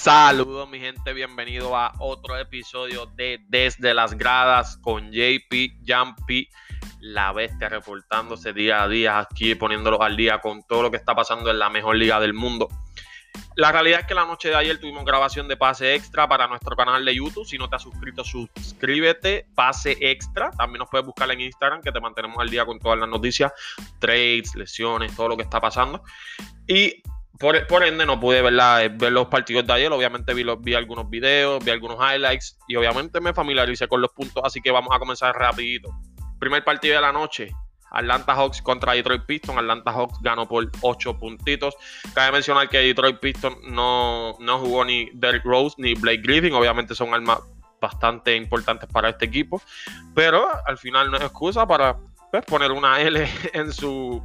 Saludos mi gente, bienvenido a otro episodio de Desde las Gradas con JP Jumpy, la bestia reportándose día a día aquí, poniéndolo al día con todo lo que está pasando en la mejor liga del mundo. La realidad es que la noche de ayer tuvimos grabación de pase extra para nuestro canal de YouTube. Si no te has suscrito, suscríbete. Pase extra. También nos puedes buscar en Instagram, que te mantenemos al día con todas las noticias, trades, lesiones, todo lo que está pasando. Y por, ende no pude ver los partidos de ayer. Obviamente vi, vi algunos videos, vi algunos highlights y obviamente me familiaricé con los puntos. Así que vamos a comenzar rapidito. Primer partido de la noche. Atlanta Hawks contra Detroit Pistons. Atlanta Hawks ganó por 8 puntitos. Cabe mencionar que Detroit Pistons no, no jugó ni Derrick Rose ni Blake Griffin. Obviamente son armas bastante importantes para este equipo. Pero al final no es excusa para pues, poner una L en su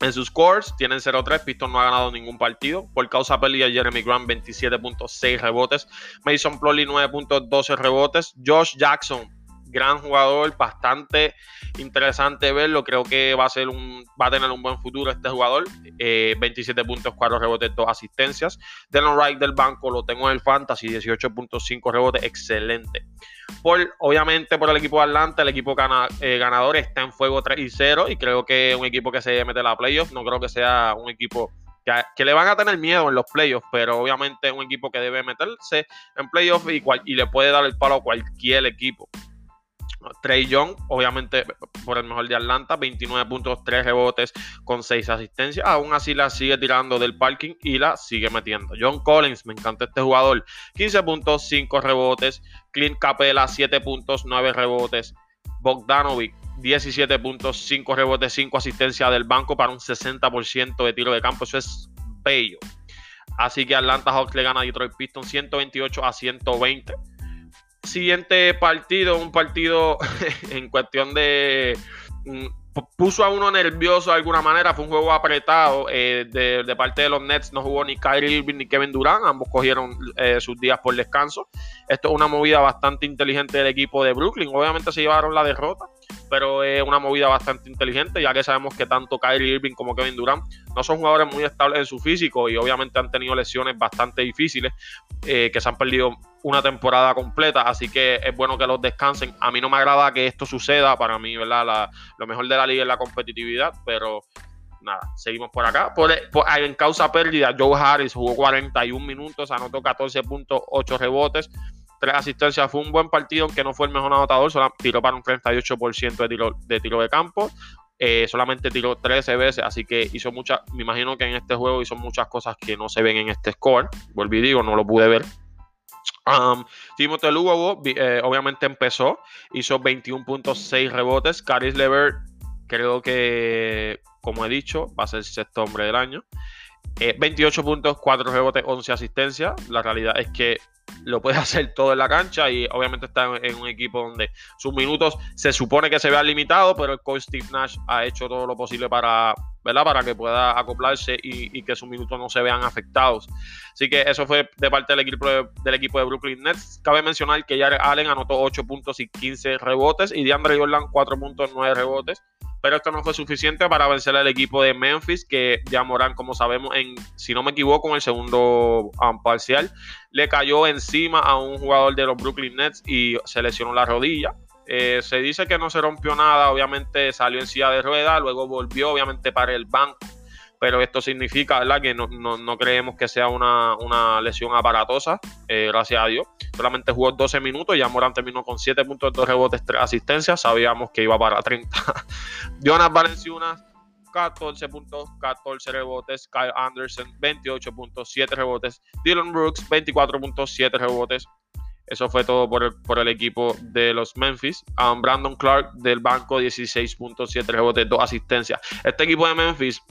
en sus scores tienen 0-3. Pistons no ha ganado ningún partido. Por causa pérdida, Jeremy Grant 27.6 rebotes. Mason Plumlee 9.12 rebotes. Josh Jackson gran jugador, bastante interesante verlo. Creo que va a ser un, va a tener un buen futuro este jugador. 27 eh, puntos, 4 rebotes, 2 asistencias. Dylan Wright del banco lo tengo en el Fantasy, 18.5 rebotes, excelente. Por, obviamente por el equipo de Atlanta, el equipo eh, ganador está en fuego 3 y 0 y creo que es un equipo que se mete a la playoffs. No creo que sea un equipo que, le van a tener miedo en los playoffs, pero obviamente es un equipo que debe meterse en playoffs y, y le puede dar el palo a cualquier equipo. Trey Young, obviamente por el mejor de Atlanta, 29 puntos, 3 rebotes con 6 asistencias. Aún así la sigue tirando del parking y la sigue metiendo. John Collins, me encanta este jugador, 15 puntos, 5 rebotes. Clint Capela, 7 puntos, 9 rebotes. Bogdanovic, 17 puntos, 5 rebotes, 5 asistencias del banco para un 60% de tiro de campo. Eso es bello. Así que Atlanta Hawks le gana a Detroit Pistons 128 a 120 siguiente partido, un partido en cuestión de... Mm, puso a uno nervioso de alguna manera, fue un juego apretado eh, de, parte de los Nets, no jugó ni Kyrie Irving ni Kevin Durant, ambos cogieron eh, sus días por descanso. Esto es una movida bastante inteligente del equipo de Brooklyn, obviamente se llevaron la derrota, pero es una movida bastante inteligente, ya que sabemos que tanto Kyrie Irving como Kevin Durant no son jugadores muy estables en su físico y obviamente han tenido lesiones bastante difíciles, eh, que se han perdido una temporada completa, así que es bueno que los descansen. A mí no me agrada que esto suceda, para mí, ¿verdad? lo mejor de la liga es la competitividad, pero nada, seguimos por acá. Por, en causa pérdida, Joe Harris jugó 41 minutos, anotó 14.8 rebotes, 3 asistencias. Fue un buen partido, aunque no fue el mejor anotador, solo tiró para un 38% de tiro, de tiro de campo. Eh, solamente tiró 13 veces, así que hizo muchas, me imagino que en este juego hizo muchas cosas que no se ven en este score. Volví digo, no lo pude ver, Um, Timothy Lugo eh, obviamente empezó, hizo 21.6 rebotes. Caris Lever, creo que, como he dicho, va a ser sexto hombre del año. 28 eh, puntos, 4 rebotes, 11 asistencias. La realidad es que lo puede hacer todo en la cancha y obviamente está en, un equipo donde sus minutos se supone que se vean limitados, pero el coach Steve Nash ha hecho todo lo posible para, ¿verdad? para que pueda acoplarse y, que sus minutos no se vean afectados. Así que eso fue de parte del equipo de, del equipo de Brooklyn Nets. Cabe mencionar que Jared Allen anotó 8 puntos y 15 rebotes y DeAndre Jordan 4 puntos, 9 rebotes pero esto no fue suficiente para vencer al equipo de Memphis, que ya Morán, como sabemos, en, si no me equivoco, en el segundo um, parcial, le cayó encima a un jugador de los Brooklyn Nets y se lesionó la rodilla. Eh, se dice que no se rompió nada, obviamente salió en silla de ruedas, luego volvió, obviamente, para el banco pero esto significa ¿verdad? que no, creemos que sea una, lesión aparatosa, eh, gracias a Dios. Solamente jugó 12 minutos, ya Morán terminó con 7 puntos, 2 rebotes, 3 asistencias, sabíamos que iba para 30. Jonas Valenciunas, 14 puntos, 14 rebotes. Kyle Anderson, 28 puntos, 7 rebotes. Dylan Brooks, 24 puntos, 7 rebotes. Eso fue todo por el, por el equipo de los Memphis. Um, Brandon Clark del banco, 16.7 rebotes, 2 asistencias. Este equipo de Memphis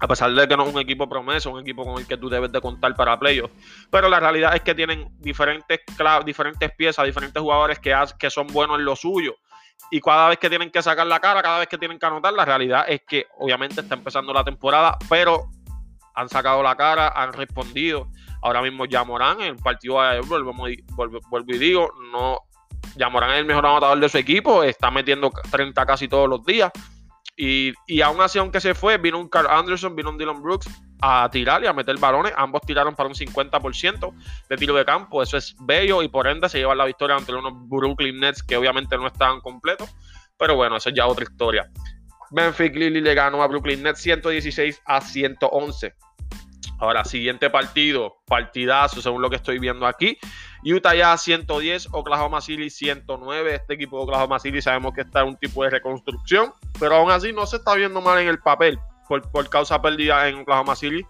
a pesar de que no es un equipo promesa, un equipo con el que tú debes de contar para playoffs. Pero la realidad es que tienen diferentes, diferentes piezas, diferentes jugadores que, que son buenos en lo suyo. Y cada vez que tienen que sacar la cara, cada vez que tienen que anotar, la realidad es que obviamente está empezando la temporada, pero han sacado la cara, han respondido. Ahora mismo ya Morán, el partido vuelvo, vuelvo y digo, no, ya Morán es el mejor anotador de su equipo, está metiendo 30 casi todos los días. Y, aún así, aunque se fue, vino un Carl Anderson, vino un Dylan Brooks a tirar y a meter balones. Ambos tiraron para un 50% de tiro de campo. Eso es bello y por ende se llevan la victoria ante unos Brooklyn Nets que obviamente no estaban completos. Pero bueno, eso es ya otra historia. Memphis Lily le ganó a Brooklyn Nets 116 a 111. Ahora, siguiente partido, partidazo según lo que estoy viendo aquí. Utah ya 110, Oklahoma City 109. Este equipo de Oklahoma City sabemos que está en un tipo de reconstrucción, pero aún así no se está viendo mal en el papel por, por causa perdida en Oklahoma City.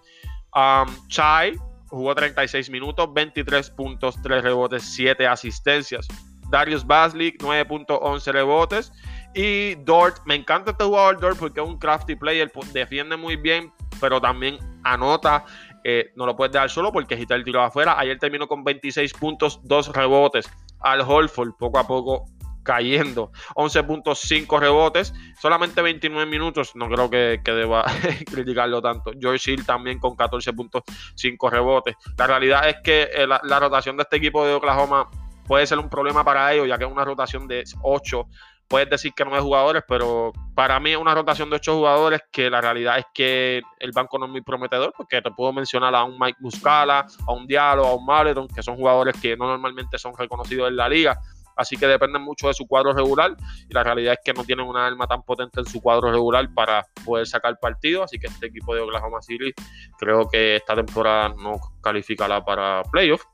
Um, Chai jugó 36 minutos, 23 puntos, 3 rebotes, 7 asistencias. Darius Basley, 9.11 rebotes. Y Dort, me encanta este jugador Dort porque es un crafty player, defiende muy bien, pero también anota. Eh, no lo puedes dejar solo porque agita el tiro afuera. Ayer terminó con 26 puntos, 2 rebotes. Al Holford poco a poco cayendo. 11.5 rebotes, solamente 29 minutos. No creo que, deba criticarlo tanto. George Hill también con 14.5 rebotes. La realidad es que eh, la, rotación de este equipo de Oklahoma puede ser un problema para ellos, ya que es una rotación de 8 puedes decir que no hay jugadores, pero para mí es una rotación de ocho jugadores que la realidad es que el banco no es muy prometedor, porque te puedo mencionar a un Mike Muscala, a un Diallo, a un Maleton, que son jugadores que no normalmente son reconocidos en la liga. Así que dependen mucho de su cuadro regular y la realidad es que no tienen una arma tan potente en su cuadro regular para poder sacar partido. Así que este equipo de Oklahoma City creo que esta temporada no calificará para playoffs.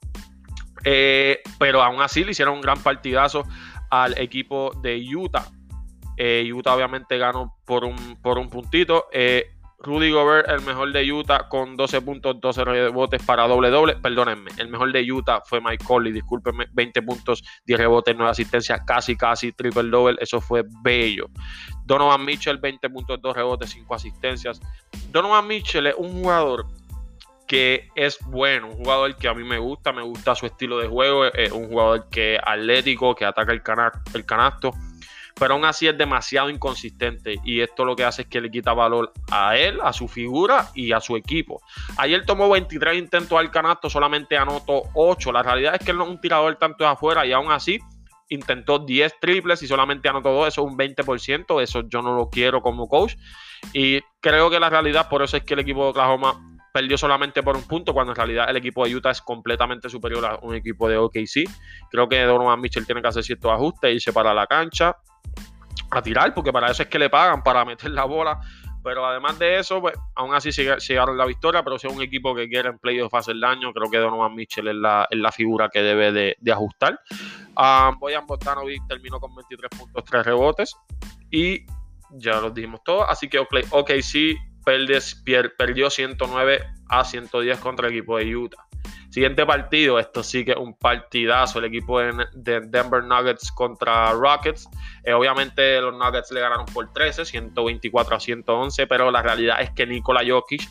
Eh, pero aún así le hicieron un gran partidazo al equipo de Utah. Eh, Utah obviamente ganó por un, por un puntito. Eh, Rudy Gobert, el mejor de Utah, con 12 puntos, 12 rebotes para doble doble. Perdónenme, el mejor de Utah fue Mike Conley, discúlpenme, 20 puntos, 10 rebotes, 9 asistencias, casi, casi triple doble. Eso fue bello. Donovan Mitchell, 20 puntos, 2 rebotes, 5 asistencias. Donovan Mitchell es un jugador que es bueno, un jugador que a mí me gusta, me gusta su estilo de juego, es un jugador que es atlético, que ataca el, el canasto, pero aún así es demasiado inconsistente y esto lo que hace es que le quita valor a él, a su figura y a su equipo. Ayer tomó 23 intentos al canasto, solamente anotó 8, la realidad es que él no es un tirador tanto de afuera y aún así intentó 10 triples y solamente anotó 2, eso es un 20%, eso yo no lo quiero como coach. Y creo que la realidad, por eso es que el equipo de Oklahoma perdió solamente por un punto, cuando en realidad el equipo de Utah es completamente superior a un equipo de OKC. Creo que Donovan Mitchell tiene que hacer ciertos ajustes, irse para la cancha, a tirar, porque para eso es que le pagan, para meter la bola. Pero además de eso, pues, aún así llegaron la victoria, pero si es un equipo que quiere en playoff hacer daño, creo que Donovan Mitchell es la, figura que debe de, ajustar. Um, Boyan Bogdanovic terminó con 23 puntos, 3 rebotes. Y ya lo dijimos todo. Así que OKC perdió 109 a 110 contra el equipo de Utah. Siguiente partido, esto sí que es un partidazo, el equipo de, Denver Nuggets contra Rockets. Eh, obviamente los Nuggets le ganaron por 13, 124 a 111, pero la realidad es que Nikola Jokic,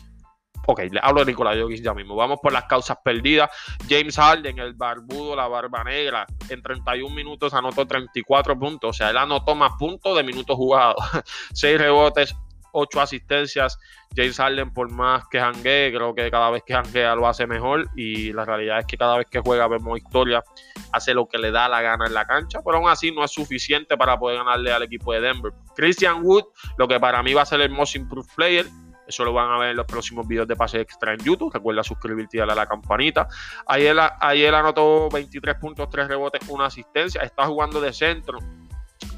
ok, le hablo de Nikola Jokic ya mismo, vamos por las causas perdidas. James Harden, el barbudo, la barba negra, en 31 minutos anotó 34 puntos, o sea, él anotó más puntos de minutos jugados, 6 rebotes, 8 asistencias. James Harden, por más que janguee, creo que cada vez que janguea lo hace mejor. Y la realidad es que cada vez que juega vemos historia, hace lo que le da la gana en la cancha. Pero aún así no es suficiente para poder ganarle al equipo de Denver. Christian Wood, lo que para mí va a ser el most improved player. Eso lo van a ver en los próximos videos de pase extra en YouTube. Recuerda suscribirte y darle a la campanita. Ayer, ayer anotó 23 puntos, 3 rebotes, una asistencia. Está jugando de centro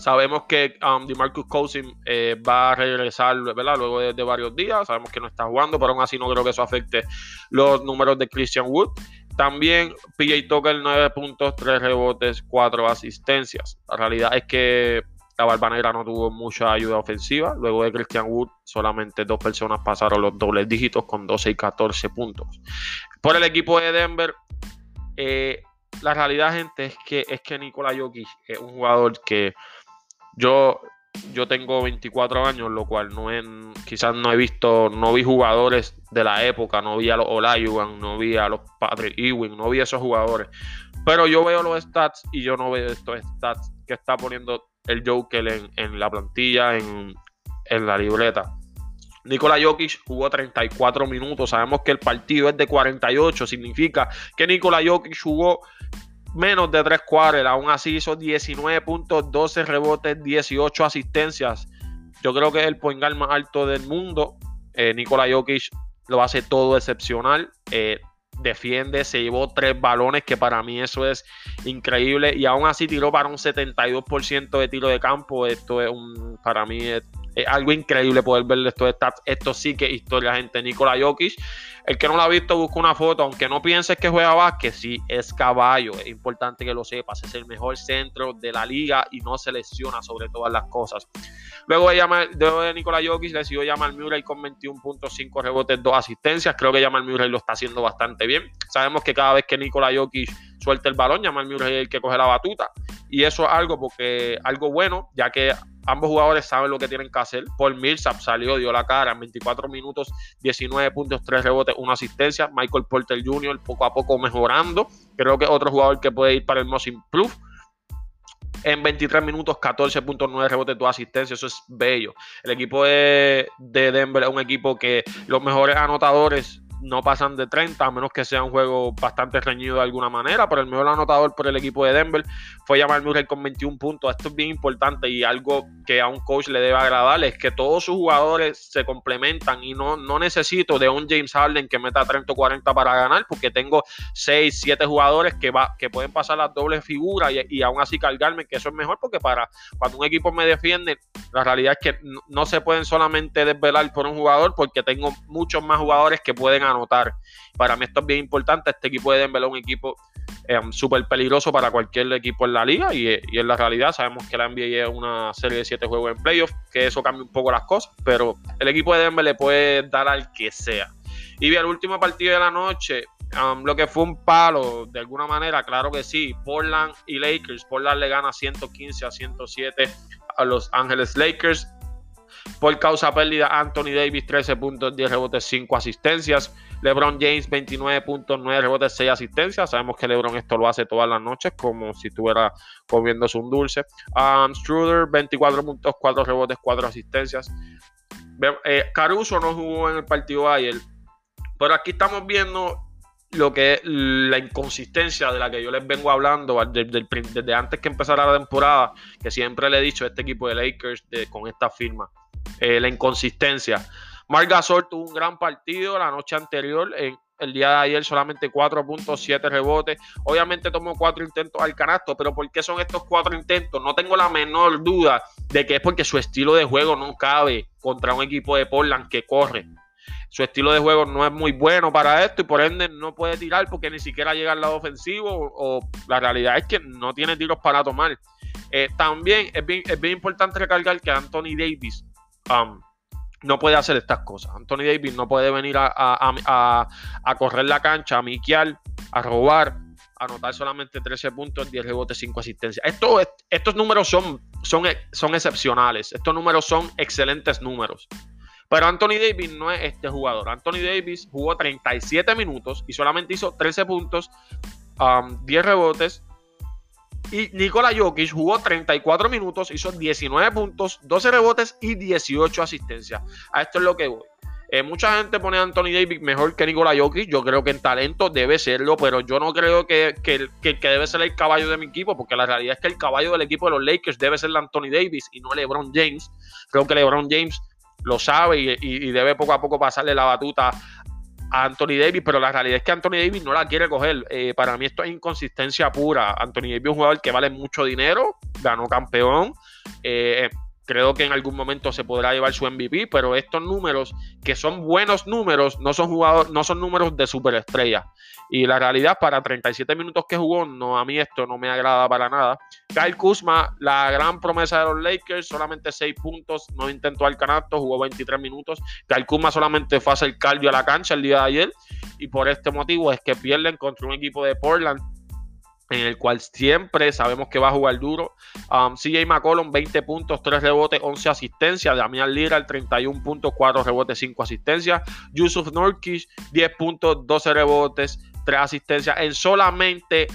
Sabemos que um, DeMarcus Cousins eh, va a regresar ¿verdad? luego de, varios días. Sabemos que no está jugando, pero aún así no creo que eso afecte los números de Christian Wood. También PJ Tucker 9 puntos, 3 rebotes, 4 asistencias. La realidad es que la Barba Negra no tuvo mucha ayuda ofensiva. Luego de Christian Wood, solamente dos personas pasaron los dobles dígitos con 12 y 14 puntos. Por el equipo de Denver, eh, la realidad, gente, es que, es que Nikola Jokic es un jugador que yo, yo tengo 24 años, lo cual no es, quizás no he visto, no vi jugadores de la época, no vi a los Olajuwon, no vi a los Patrick Ewing, no vi a esos jugadores. Pero yo veo los stats y yo no veo estos stats que está poniendo el Joker en, en la plantilla, en, en la libreta. Nikola Jokic jugó 34 minutos. Sabemos que el partido es de 48. Significa que Nikola Jokic jugó menos de 3 cuartos. Aún así hizo 19 puntos, 12 rebotes, 18 asistencias. Yo creo que es el point guard más alto del mundo. Eh, Nikola Jokic lo hace todo excepcional. Eh, defiende, se llevó tres balones, que para mí eso es increíble. Y aún así tiró para un 72% de tiro de campo. Esto es un, para mí es, algo increíble poder ver estos stats. Esto sí que es historia, gente. Nikola Jokic el que no lo ha visto, busca una foto. Aunque no pienses que juega básquet, sí, es caballo. Es importante que lo sepas. Es el mejor centro de la liga y no se lesiona sobre todas las cosas. Luego de, llamar, de Nikola Jokic decidió llamar Murray con 21.5 rebotes, 2 asistencias. Creo que Jamal Murray lo está haciendo bastante bien. Sabemos que cada vez que Nikola Jokic suelta el balón, Jamal Murray es el que coge la batuta. Y eso es algo porque algo bueno, ya que ambos jugadores saben lo que tienen que hacer. Paul Millsap salió, dio la cara en 24 minutos, 19 puntos, 3 rebotes, 1 asistencia. Michael Porter Jr. poco a poco mejorando. Creo que otro jugador que puede ir para el Most Improved. En 23 minutos, 14.9 rebotes, 2 asistencias. Eso es bello. El equipo de, de Denver es un equipo que los mejores anotadores no pasan de 30, a menos que sea un juego bastante reñido de alguna manera. Pero el mejor anotador por el equipo de Denver fue Jamal Murray con 21 puntos. Esto es bien importante y algo que a un coach le debe agradar es que todos sus jugadores se complementan y no, no necesito de un James Harden que meta 30 o 40 para ganar, porque tengo 6, 7 jugadores que, va, que pueden pasar las dobles figuras y, y aún así cargarme, que eso es mejor porque para cuando un equipo me defiende, la realidad es que no, se pueden solamente desvelar por un jugador porque tengo muchos más jugadores que pueden anotar. Para mí esto es bien importante. Este equipo de Denver es un equipo eh, súper peligroso para cualquier equipo en la liga y, en la realidad sabemos que la NBA es una serie de siete juegos en playoffs, que eso cambia un poco las cosas, pero el equipo de Denver le puede dar al que sea. Y bien, el último partido de la noche, um, lo que fue un palo, de alguna manera, claro que sí, Portland y Lakers. Portland le gana 115 a 107 a Los Ángeles Lakers. Por causa pérdida, Anthony Davis 13 puntos, 10 rebotes, 5 asistencias. LeBron James 29 puntos, 9 rebotes, 6 asistencias. Sabemos que LeBron esto lo hace todas las noches como si estuviera comiéndose un dulce. Um, Struder 24 puntos, 4 rebotes, 4 asistencias. Eh, Caruso no jugó en el partido ayer. Pero aquí estamos viendo lo que es la inconsistencia de la que yo les vengo hablando desde, antes que empezara la temporada, que siempre le he dicho a este equipo de Lakers con esta firma, eh, la inconsistencia. Marc Gasol tuvo un gran partido la noche anterior, el día de ayer solamente 4.7 rebotes. Obviamente tomó cuatro intentos al canasto, pero ¿por qué son estos cuatro intentos? No tengo la menor duda de que es porque su estilo de juego no cabe contra un equipo de Portland que corre su estilo de juego no es muy bueno para esto y por ende no puede tirar porque ni siquiera llega al lado ofensivo o, la realidad es que no tiene tiros para tomar. Eh, también es bien, importante recalcar que Anthony Davis no puede hacer estas cosas. Anthony Davis no puede venir a, correr la cancha, a miquear, a robar, a anotar solamente 13 puntos, 10 rebotes, 5 asistencias. Esto, estos números son, excepcionales. Estos números son excelentes números. Pero Anthony Davis no es este jugador. Anthony Davis jugó 37 minutos y solamente hizo 13 puntos, 10 um, rebotes. Y Nikola Jokic jugó 34 minutos, hizo 19 puntos, 12 rebotes y 18 asistencias. A esto es lo que voy. Eh, mucha gente pone a Anthony Davis mejor que Nikola Jokic. Yo creo que en talento debe serlo, pero yo no creo que, que, que, debe ser el caballo de mi equipo, porque la realidad es que el caballo del equipo de los Lakers debe ser Anthony Davis y no LeBron James. Creo que LeBron James lo sabe y, debe poco a poco pasarle la batuta a Anthony Davis, pero la realidad es que Anthony Davis no la quiere coger. Eh, para mí esto es inconsistencia pura. Anthony Davis es un jugador que vale mucho dinero, ganó campeón. Eh, creo que en algún momento se podrá llevar su MVP, pero estos números, que son buenos números, no son jugadores, no son números de superestrella. Y la realidad, para 37 minutos que jugó, no, a mí esto no me agrada para nada. Kyle Kuzma, la gran promesa de los Lakers, solamente 6 puntos, no intentó al canasto, jugó 23 minutos. Kyle Kuzma solamente fue a hacer cardio a la cancha el día de ayer. Y por este motivo es que pierden contra un equipo de Portland en el cual siempre sabemos que va a jugar duro. Um, CJ McCollum, 20 puntos, 3 rebotes, 11 asistencias. Damian Lillard, 31 puntos, 4 rebotes, 5 asistencias. Yusuf Nurkic, 10 puntos, 12 rebotes, 3 asistencias en solamente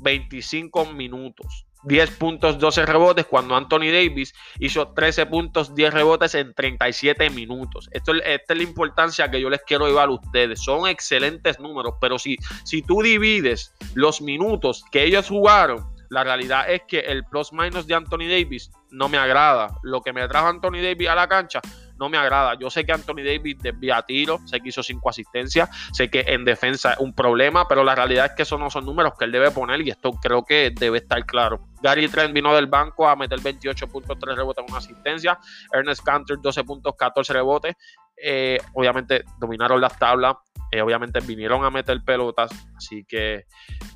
25 minutos. 10 puntos, 12 rebotes, cuando Anthony Davis hizo 13 puntos, 10 rebotes en 37 minutos. Esto, esta es la importancia que yo les quiero llevar a ustedes. Son excelentes números, pero si, si tú divides los minutos que ellos jugaron, la realidad es que el plus minus de Anthony Davis no me agrada. Lo que me trajo Anthony Davis a la cancha no me agrada. Yo sé que Anthony Davis desvía tiro, sé que hizo cinco asistencias, sé que en defensa es un problema, pero la realidad es que esos no son números que él debe poner y esto creo que debe estar claro. Gary Trent vino del banco a meter 28.3 rebotes en una asistencia, Ernest Cantor 12.14 rebotes. Eh, obviamente dominaron las tablas, eh, obviamente vinieron a meter pelotas, así que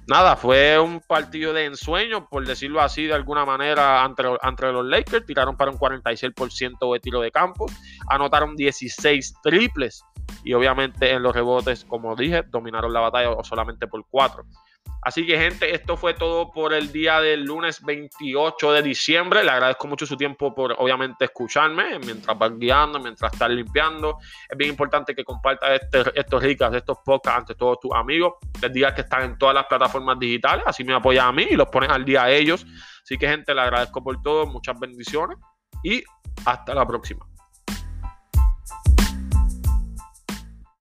nada, fue un partido de ensueño, por decirlo así de alguna manera, entre, los Lakers. Tiraron para un 46% de tiro de campo, anotaron 16 triples y obviamente en los rebotes, como dije, dominaron la batalla solamente por 4. Así que gente, esto fue todo por el día del lunes 28 de diciembre. Le agradezco mucho su tiempo por obviamente escucharme mientras van guiando, mientras están limpiando. Es bien importante que compartas este, estos ricas, estos podcasts ante todos tus amigos. Les digas que están en todas las plataformas digitales, así me apoyan a mí y los pones al día a ellos. Así que gente, le agradezco por todo, muchas bendiciones y hasta la próxima.